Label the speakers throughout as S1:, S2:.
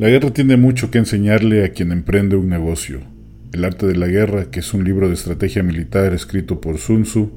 S1: La guerra tiene mucho que enseñarle a quien emprende un negocio. El arte de la guerra, que es un libro de estrategia militar escrito por Sun Tzu,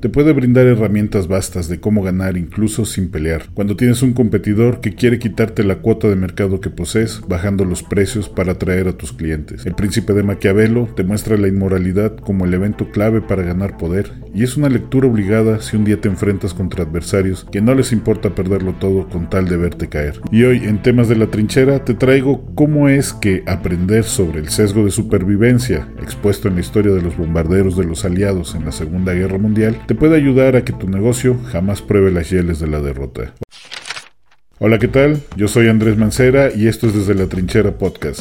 S1: te puede brindar herramientas vastas de cómo ganar incluso sin pelear. Cuando tienes un competidor que quiere quitarte la cuota de mercado que posees, bajando los precios para atraer a tus clientes. El príncipe de Maquiavelo te muestra la inmoralidad como el evento clave para ganar poder, y es una lectura obligada si un día te enfrentas contra adversarios que no les importa perderlo todo con tal de verte caer. Y hoy, en temas de la trinchera, te traigo cómo es que aprender sobre el sesgo de supervivencia, expuesto en la historia de los bombarderos de los aliados en la Segunda Guerra Mundial, te puede ayudar a que tu negocio jamás pruebe las hieles de la derrota. Hola, ¿qué tal? Yo soy Andrés Mancera y esto es desde la Trinchera Podcast,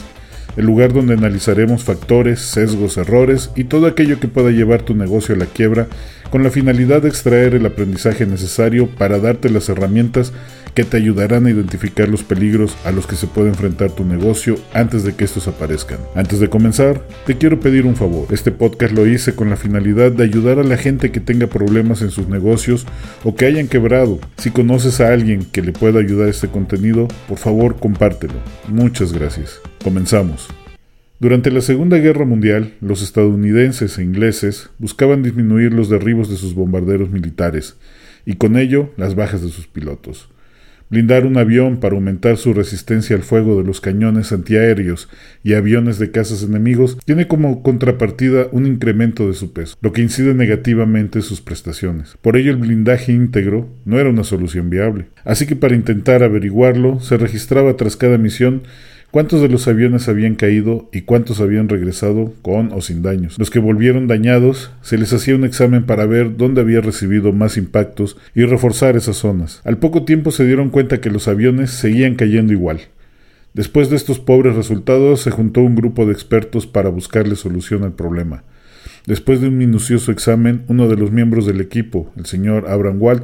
S1: el lugar donde analizaremos factores, sesgos, errores y todo aquello que pueda llevar tu negocio a la quiebra con la finalidad de extraer el aprendizaje necesario para darte las herramientas que te ayudarán a identificar los peligros a los que se puede enfrentar tu negocio antes de que estos aparezcan. Antes de comenzar, te quiero pedir un favor. Este podcast lo hice con la finalidad de ayudar a la gente que tenga problemas en sus negocios o que hayan quebrado. Si conoces a alguien que le pueda ayudar este contenido, por favor compártelo. Muchas gracias. Comenzamos. Durante la Segunda Guerra Mundial, los estadounidenses e ingleses buscaban disminuir los derribos de sus bombarderos militares y con ello las bajas de sus pilotos. Blindar un avión para aumentar su resistencia al fuego de los cañones antiaéreos y aviones de cazas enemigos tiene como contrapartida un incremento de su peso, lo que incide negativamente en sus prestaciones. Por ello el blindaje íntegro no era una solución viable. Así que para intentar averiguarlo se registraba tras cada misión cuántos de los aviones habían caído y cuántos habían regresado con o sin daños. Los que volvieron dañados, se les hacía un examen para ver dónde había recibido más impactos y reforzar esas zonas. Al poco tiempo se dieron cuenta que los aviones seguían cayendo igual. Después de estos pobres resultados, se juntó un grupo de expertos para buscarle solución al problema. Después de un minucioso examen, uno de los miembros del equipo, el señor Abraham Walt,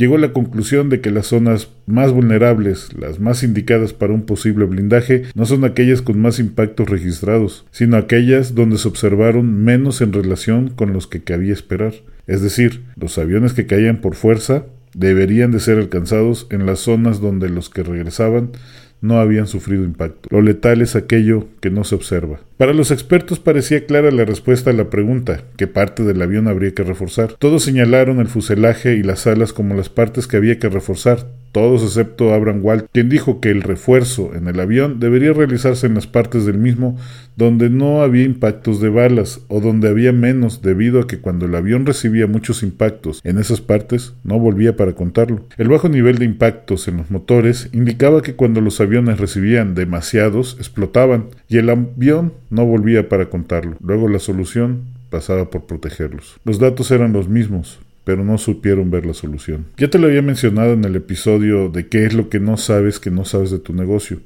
S1: llegó a la conclusión de que las zonas más vulnerables, las más indicadas para un posible blindaje, no son aquellas con más impactos registrados, sino aquellas donde se observaron menos en relación con los que cabía esperar. Es decir, los aviones que caían por fuerza deberían de ser alcanzados en las zonas donde los que regresaban no habían sufrido impacto. Lo letal es aquello que no se observa. Para los expertos parecía clara la respuesta a la pregunta, ¿qué parte del avión habría que reforzar? Todos señalaron el fuselaje y las alas como las partes que había que reforzar, todos excepto Abraham Walt, quien dijo que el refuerzo en el avión debería realizarse en las partes del mismo donde no había impactos de balas o donde había menos debido a que cuando el avión recibía muchos impactos en esas partes no volvía para contarlo. El bajo nivel de impactos en los motores indicaba que cuando los aviones recibían demasiados explotaban y el avión no volvía para contarlo. Luego la solución pasaba por protegerlos. Los datos eran los mismos, pero no supieron ver la solución. Ya te lo había mencionado en el episodio de qué es lo que no sabes que no sabes de tu negocio,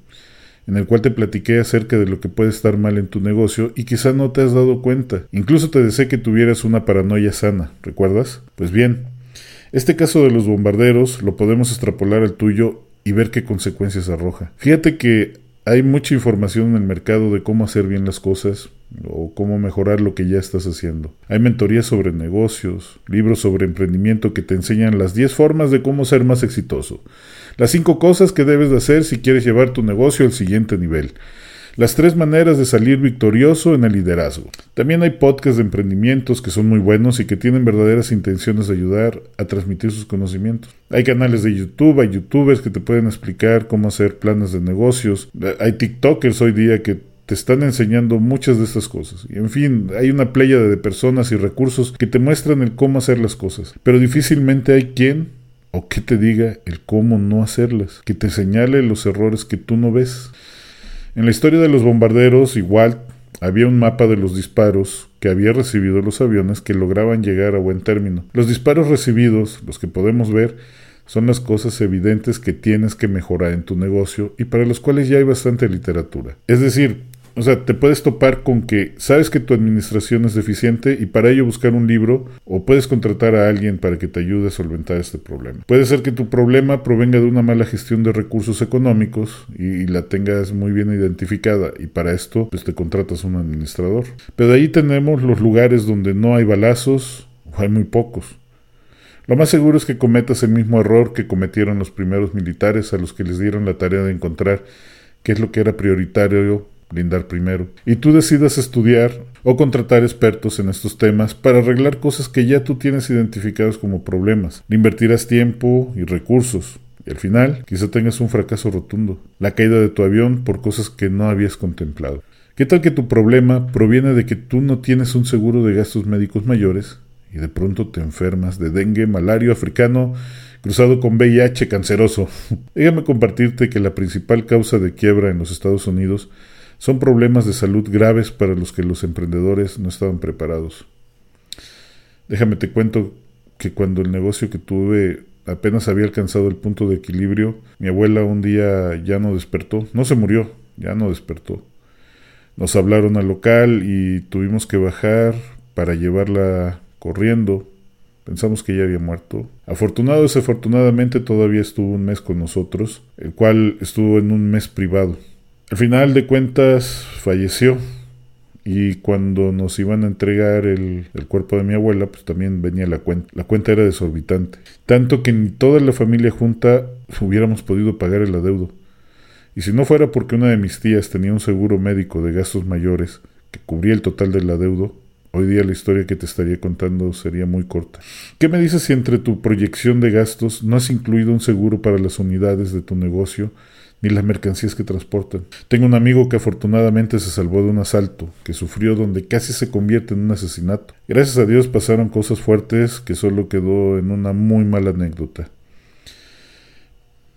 S1: en el cual te platiqué acerca de lo que puede estar mal en tu negocio y quizá no te has dado cuenta. Incluso te deseé que tuvieras una paranoia sana, ¿recuerdas? Pues bien, este caso de los bombarderos lo podemos extrapolar al tuyo y ver qué consecuencias arroja. Fíjate que hay mucha información en el mercado de cómo hacer bien las cosas o cómo mejorar lo que ya estás haciendo. Hay mentorías sobre negocios, libros sobre emprendimiento que te enseñan las 10 formas de cómo ser más exitoso, las 5 cosas que debes de hacer si quieres llevar tu negocio al siguiente nivel las tres maneras de salir victorioso en el liderazgo. También hay podcasts de emprendimientos que son muy buenos y que tienen verdaderas intenciones de ayudar a transmitir sus conocimientos. Hay canales de YouTube, hay youtubers que te pueden explicar cómo hacer planes de negocios. Hay TikTokers hoy día que te están enseñando muchas de estas cosas. Y en fin, hay una playa de personas y recursos que te muestran el cómo hacer las cosas. Pero difícilmente hay quien o que te diga el cómo no hacerlas, que te señale los errores que tú no ves. En la historia de los bombarderos, igual había un mapa de los disparos que había recibido los aviones que lograban llegar a buen término. Los disparos recibidos, los que podemos ver, son las cosas evidentes que tienes que mejorar en tu negocio y para los cuales ya hay bastante literatura. Es decir, o sea, te puedes topar con que sabes que tu administración es deficiente y para ello buscar un libro o puedes contratar a alguien para que te ayude a solventar este problema. Puede ser que tu problema provenga de una mala gestión de recursos económicos y, la tengas muy bien identificada y para esto pues te contratas un administrador. Pero de ahí tenemos los lugares donde no hay balazos o hay muy pocos. Lo más seguro es que cometas el mismo error que cometieron los primeros militares a los que les dieron la tarea de encontrar qué es lo que era prioritario brindar primero, y tú decidas estudiar o contratar expertos en estos temas para arreglar cosas que ya tú tienes identificadas como problemas. Le invertirás tiempo y recursos, y al final quizá tengas un fracaso rotundo, la caída de tu avión por cosas que no habías contemplado. ¿Qué tal que tu problema proviene de que tú no tienes un seguro de gastos médicos mayores y de pronto te enfermas de dengue, malario africano, cruzado con VIH canceroso? Déjame compartirte que la principal causa de quiebra en los Estados Unidos son problemas de salud graves para los que los emprendedores no estaban preparados. Déjame te cuento que cuando el negocio que tuve apenas había alcanzado el punto de equilibrio, mi abuela un día ya no despertó, no se murió, ya no despertó. Nos hablaron al local y tuvimos que bajar para llevarla corriendo. Pensamos que ya había muerto. Afortunado desafortunadamente todavía estuvo un mes con nosotros, el cual estuvo en un mes privado. Al final de cuentas falleció y cuando nos iban a entregar el, cuerpo de mi abuela, pues también venía la cuenta. La cuenta era desorbitante. Tanto que ni toda la familia junta hubiéramos podido pagar el adeudo. Y si no fuera porque una de mis tías tenía un seguro médico de gastos mayores que cubría el total del adeudo, hoy día la historia que te estaría contando sería muy corta. ¿Qué me dices si entre tu proyección de gastos no has incluido un seguro para las unidades de tu negocio ni las mercancías que transportan. Tengo un amigo que afortunadamente se salvó de un asalto, que sufrió donde casi se convierte en un asesinato. Gracias a Dios pasaron cosas fuertes que solo quedó en una muy mala anécdota.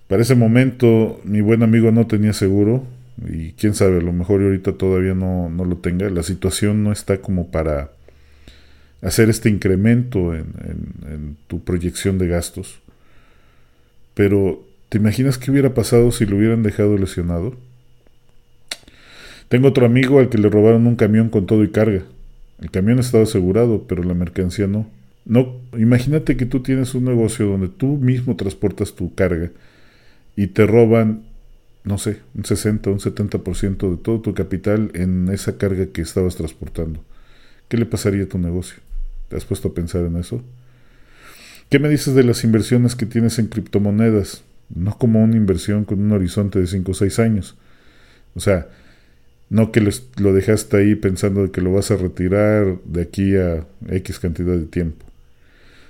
S1: Para ese momento mi buen amigo no tenía seguro y quién sabe, a lo mejor ahorita todavía no, no lo tenga. La situación no está como para hacer este incremento en, en tu proyección de gastos. Pero ¿Te imaginas qué hubiera pasado si lo hubieran dejado lesionado? Tengo otro amigo al que le robaron un camión con todo y carga. El camión estaba asegurado, pero la mercancía no. No, imagínate que tú tienes un negocio donde tú mismo transportas tu carga y te roban, no sé, un 60, un 70% de todo tu capital en esa carga que estabas transportando. ¿Qué le pasaría a tu negocio? ¿Te has puesto a pensar en eso? ¿Qué me dices de las inversiones que tienes en criptomonedas? No como una inversión con un horizonte de 5 o 6 años. O sea, no que lo dejaste ahí pensando que lo vas a retirar de aquí a X cantidad de tiempo,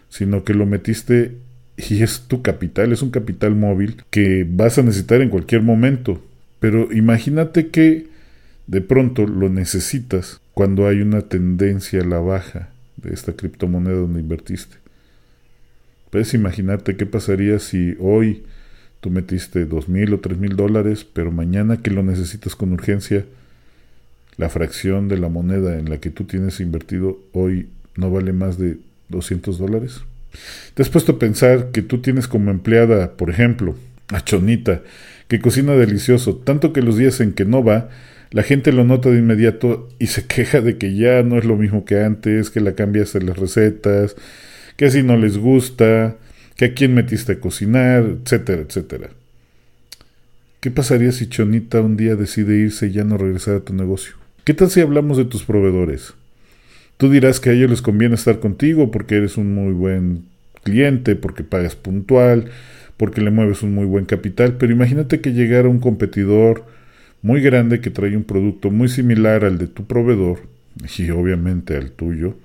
S1: sino que lo metiste y es tu capital, es un capital móvil que vas a necesitar en cualquier momento. Pero imagínate que de pronto lo necesitas cuando hay una tendencia a la baja de esta criptomoneda donde invertiste. Puedes imaginarte qué pasaría si hoy Tú metiste dos mil o tres mil dólares, pero mañana que lo necesitas con urgencia, la fracción de la moneda en la que tú tienes invertido hoy no vale más de 200 dólares. ¿Te has puesto a pensar que tú tienes como empleada, por ejemplo, a Chonita, que cocina delicioso, tanto que los días en que no va, la gente lo nota de inmediato y se queja de que ya no es lo mismo que antes, que la cambias en las recetas, que así no les gusta, que a quién metiste a cocinar, etcétera, etcétera. ¿Qué pasaría si Chonita un día decide irse y ya no regresar a tu negocio? ¿Qué tal si hablamos de tus proveedores? Tú dirás que a ellos les conviene estar contigo porque eres un muy buen cliente, porque pagas puntual, porque le mueves un muy buen capital, pero imagínate que llegara un competidor muy grande que trae un producto muy similar al de tu proveedor, y obviamente al tuyo,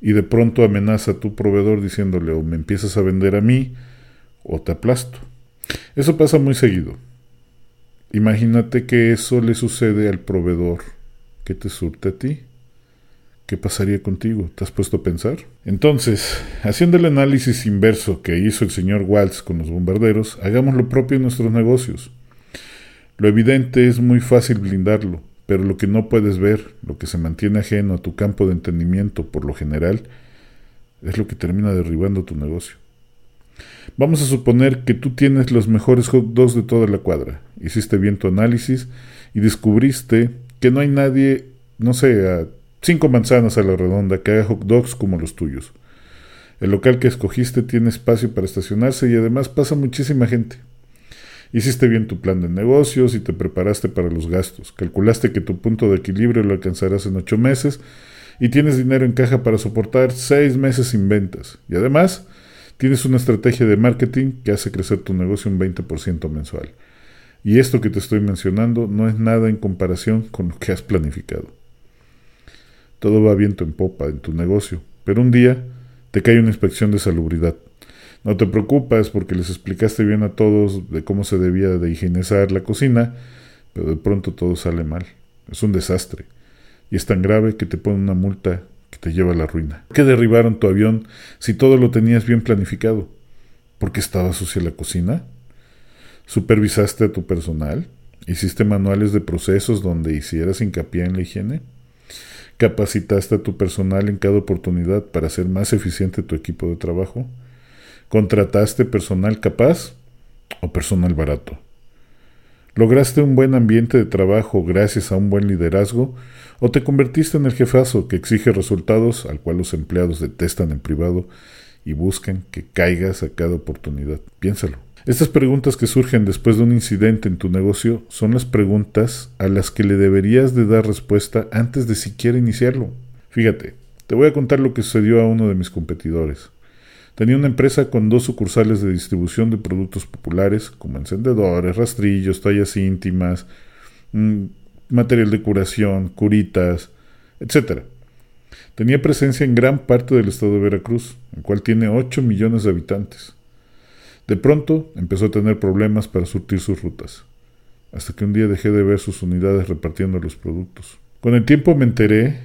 S1: y de pronto amenaza a tu proveedor diciéndole o me empiezas a vender a mí o te aplasto. Eso pasa muy seguido. Imagínate que eso le sucede al proveedor que te surte a ti. ¿Qué pasaría contigo? ¿Te has puesto a pensar? Entonces, haciendo el análisis inverso que hizo el señor Waltz con los bombarderos, hagamos lo propio en nuestros negocios. Lo evidente es muy fácil blindarlo, pero lo que no puedes ver, lo que se mantiene ajeno a tu campo de entendimiento por lo general, es lo que termina derribando tu negocio. Vamos a suponer que tú tienes los mejores hot dogs de toda la cuadra. Hiciste bien tu análisis y descubriste que no hay nadie, no sé, a cinco manzanas a la redonda que haga hot dogs como los tuyos. El local que escogiste tiene espacio para estacionarse y además pasa muchísima gente. Hiciste bien tu plan de negocios y te preparaste para los gastos. Calculaste que tu punto de equilibrio lo alcanzarás en ocho meses y tienes dinero en caja para soportar seis meses sin ventas. Y además, tienes una estrategia de marketing que hace crecer tu negocio un 20% mensual. Y esto que te estoy mencionando no es nada en comparación con lo que has planificado. Todo va viento en popa en tu negocio, pero un día te cae una inspección de salubridad. No te preocupes porque les explicaste bien a todos de cómo se debía de higienizar la cocina, pero de pronto todo sale mal. Es un desastre. Y es tan grave que te ponen una multa que te lleva a la ruina. ¿Por qué derribaron tu avión si todo lo tenías bien planificado? ¿Por qué estaba sucia la cocina? ¿Supervisaste a tu personal? ¿Hiciste manuales de procesos donde hicieras hincapié en la higiene? ¿Capacitaste a tu personal en cada oportunidad para hacer más eficiente tu equipo de trabajo? ¿Contrataste personal capaz o personal barato? ¿Lograste un buen ambiente de trabajo gracias a un buen liderazgo o te convertiste en el jefazo que exige resultados al cual los empleados detestan en privado y buscan que caigas a cada oportunidad? Piénsalo. Estas preguntas que surgen después de un incidente en tu negocio son las preguntas a las que le deberías de dar respuesta antes de siquiera iniciarlo. Fíjate, te voy a contar lo que sucedió a uno de mis competidores. Tenía una empresa con dos sucursales de distribución de productos populares, como encendedores, rastrillos, tallas íntimas, mm, material de curación, curitas, etc. Tenía presencia en gran parte del estado de Veracruz, el cual tiene 8 millones de habitantes. De pronto empezó a tener problemas para surtir sus rutas, hasta que un día dejé de ver sus unidades repartiendo los productos. Con el tiempo me enteré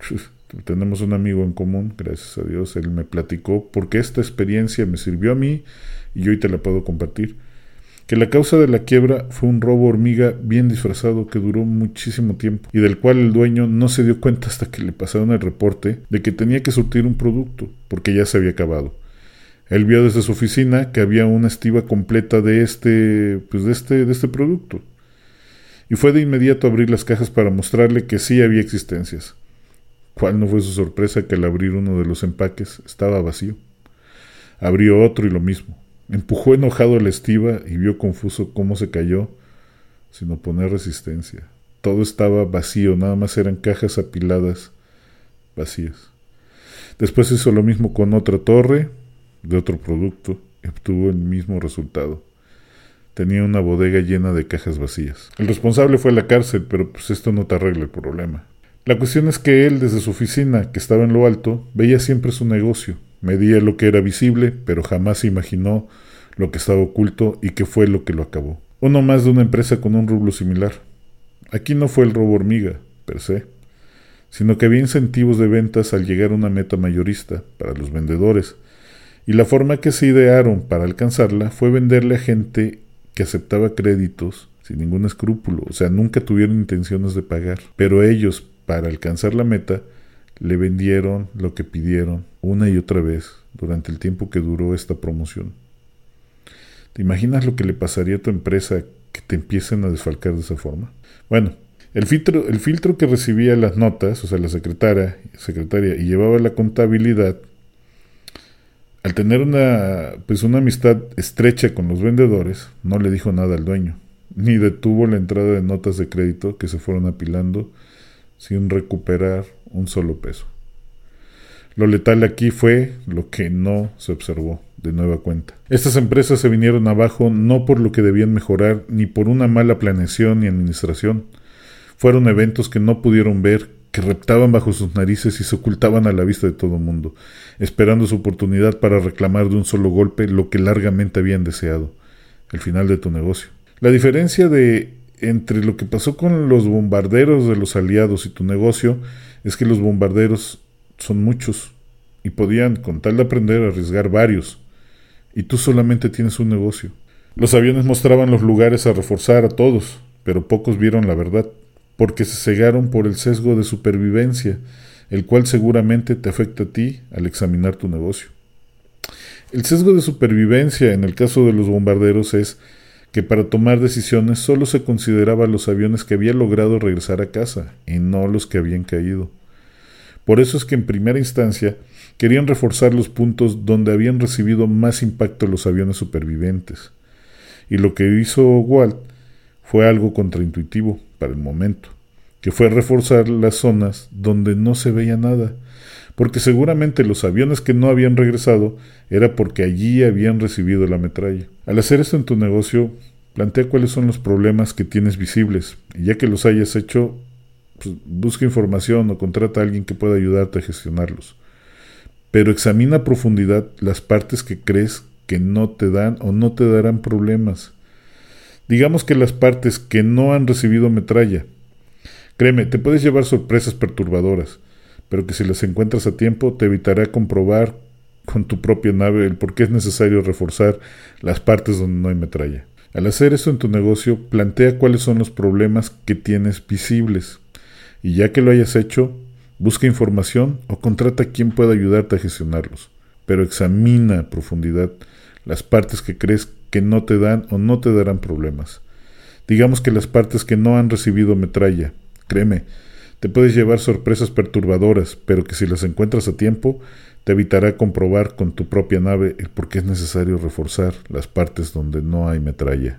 S1: tenemos un amigo en común, gracias a Dios, él me platicó porque esta experiencia me sirvió a mí y hoy te la puedo compartir. Que la causa de la quiebra fue un robo hormiga bien disfrazado que duró muchísimo tiempo y del cual el dueño no se dio cuenta hasta que le pasaron el reporte de que tenía que surtir un producto porque ya se había acabado. Él vio desde su oficina que había una estiva completa de este, pues de este, de este producto. Y fue de inmediato a abrir las cajas para mostrarle que sí había existencias. ¿Cuál no fue su sorpresa que al abrir uno de los empaques estaba vacío? Abrió otro y lo mismo. Empujó enojado la estiva y vio confuso cómo se cayó sin oponer resistencia. Todo estaba vacío, nada más eran cajas apiladas vacías. Después hizo lo mismo con otra torre de otro producto y obtuvo el mismo resultado. Tenía una bodega llena de cajas vacías. El responsable fue a la cárcel, pero pues esto no te arregla el problema. La cuestión es que él, desde su oficina, que estaba en lo alto, veía siempre su negocio, medía lo que era visible, pero jamás imaginó lo que estaba oculto y qué fue lo que lo acabó. Uno más de una empresa con un rublo similar. Aquí no fue el robo hormiga, per se, sino que había incentivos de ventas al llegar a una meta mayorista para los vendedores, y la forma que se idearon para alcanzarla fue venderle a gente que aceptaba créditos sin ningún escrúpulo, o sea, nunca tuvieron intenciones de pagar, pero ellos, para alcanzar la meta, le vendieron lo que pidieron una y otra vez durante el tiempo que duró esta promoción. ¿Te imaginas lo que le pasaría a tu empresa que te empiecen a desfalcar de esa forma? Bueno, el filtro, el filtro que recibía las notas, o sea, la secretaria, secretaria y llevaba la contabilidad, al tener una, pues una amistad estrecha con los vendedores, no le dijo nada al dueño, ni detuvo la entrada de notas de crédito que se fueron apilando sin recuperar un solo peso. Lo letal aquí fue lo que no se observó de nueva cuenta. Estas empresas se vinieron abajo no por lo que debían mejorar, ni por una mala planeación y administración. Fueron eventos que no pudieron ver, que reptaban bajo sus narices y se ocultaban a la vista de todo el mundo, esperando su oportunidad para reclamar de un solo golpe lo que largamente habían deseado, el final de tu negocio. La diferencia de entre lo que pasó con los bombarderos de los aliados y tu negocio es que los bombarderos son muchos y podían, con tal de aprender, arriesgar varios. Y tú solamente tienes un negocio. Los aviones mostraban los lugares a reforzar a todos, pero pocos vieron la verdad, porque se cegaron por el sesgo de supervivencia, el cual seguramente te afecta a ti al examinar tu negocio. El sesgo de supervivencia en el caso de los bombarderos es que para tomar decisiones solo se consideraba los aviones que habían logrado regresar a casa y no los que habían caído. Por eso es que en primera instancia querían reforzar los puntos donde habían recibido más impacto los aviones supervivientes. Y lo que hizo Walt fue algo contraintuitivo para el momento, que fue reforzar las zonas donde no se veía nada, porque seguramente los aviones que no habían regresado era porque allí habían recibido la metralla. Al hacer esto en tu negocio, Plantea cuáles son los problemas que tienes visibles y ya que los hayas hecho, pues, busca información o contrata a alguien que pueda ayudarte a gestionarlos. Pero examina a profundidad las partes que crees que no te dan o no te darán problemas. Digamos que las partes que no han recibido metralla. Créeme, te puedes llevar sorpresas perturbadoras, pero que si las encuentras a tiempo te evitará comprobar con tu propia nave el por qué es necesario reforzar las partes donde no hay metralla. Al hacer eso en tu negocio, plantea cuáles son los problemas que tienes visibles. Y ya que lo hayas hecho, busca información o contrata a quien pueda ayudarte a gestionarlos. Pero examina a profundidad las partes que crees que no te dan o no te darán problemas. Digamos que las partes que no han recibido metralla. Créeme, te puedes llevar sorpresas perturbadoras, pero que si las encuentras a tiempo, te evitará comprobar con tu propia nave el por qué es necesario reforzar las partes donde no hay metralla.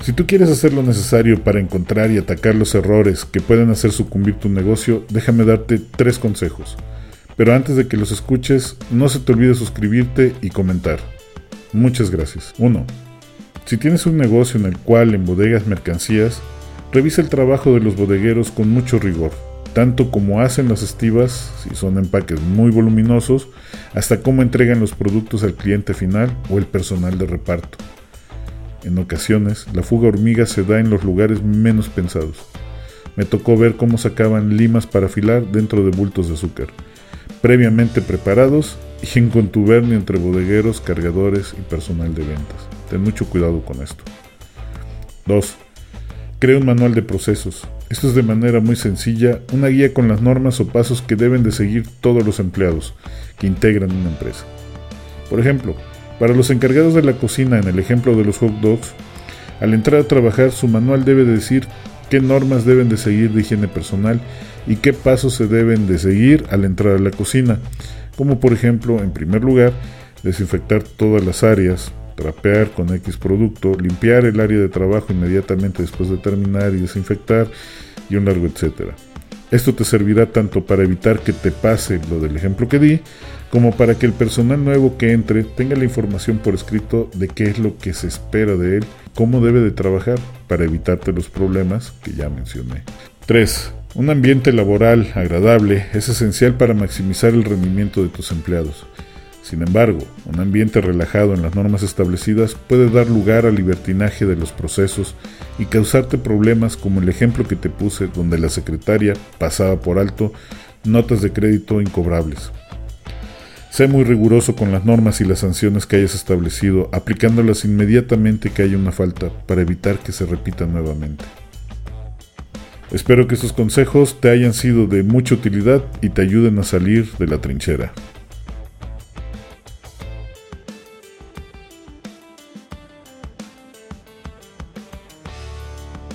S1: Si tú quieres hacer lo necesario para encontrar y atacar los errores que pueden hacer sucumbir tu negocio, déjame darte tres consejos. Pero antes de que los escuches, no se te olvide suscribirte y comentar. Muchas gracias. 1. Si tienes un negocio en el cual embodegas mercancías, revisa el trabajo de los bodegueros con mucho rigor, tanto como hacen las estivas, si son empaques muy voluminosos, hasta cómo entregan los productos al cliente final o el personal de reparto. En ocasiones, la fuga hormiga se da en los lugares menos pensados. Me tocó ver cómo sacaban limas para afilar dentro de bultos de azúcar previamente preparados y en contubernio entre bodegueros, cargadores y personal de ventas. Ten mucho cuidado con esto. 2. Crea un manual de procesos. Esto es de manera muy sencilla, una guía con las normas o pasos que deben de seguir todos los empleados que integran una empresa. Por ejemplo, para los encargados de la cocina en el ejemplo de los hot dogs, al entrar a trabajar su manual debe decir qué normas deben de seguir de higiene personal y qué pasos se deben de seguir al entrar a la cocina, como por ejemplo, en primer lugar, desinfectar todas las áreas, trapear con X producto, limpiar el área de trabajo inmediatamente después de terminar y desinfectar, y un largo etcétera. Esto te servirá tanto para evitar que te pase lo del ejemplo que di, como para que el personal nuevo que entre tenga la información por escrito de qué es lo que se espera de él, cómo debe de trabajar para evitarte los problemas que ya mencioné. 3. Un ambiente laboral agradable es esencial para maximizar el rendimiento de tus empleados. Sin embargo, un ambiente relajado en las normas establecidas puede dar lugar al libertinaje de los procesos y causarte problemas como el ejemplo que te puse donde la secretaria pasaba por alto notas de crédito incobrables. Sé muy riguroso con las normas y las sanciones que hayas establecido, aplicándolas inmediatamente que haya una falta para evitar que se repita nuevamente. Espero que estos consejos te hayan sido de mucha utilidad y te ayuden a salir de la trinchera.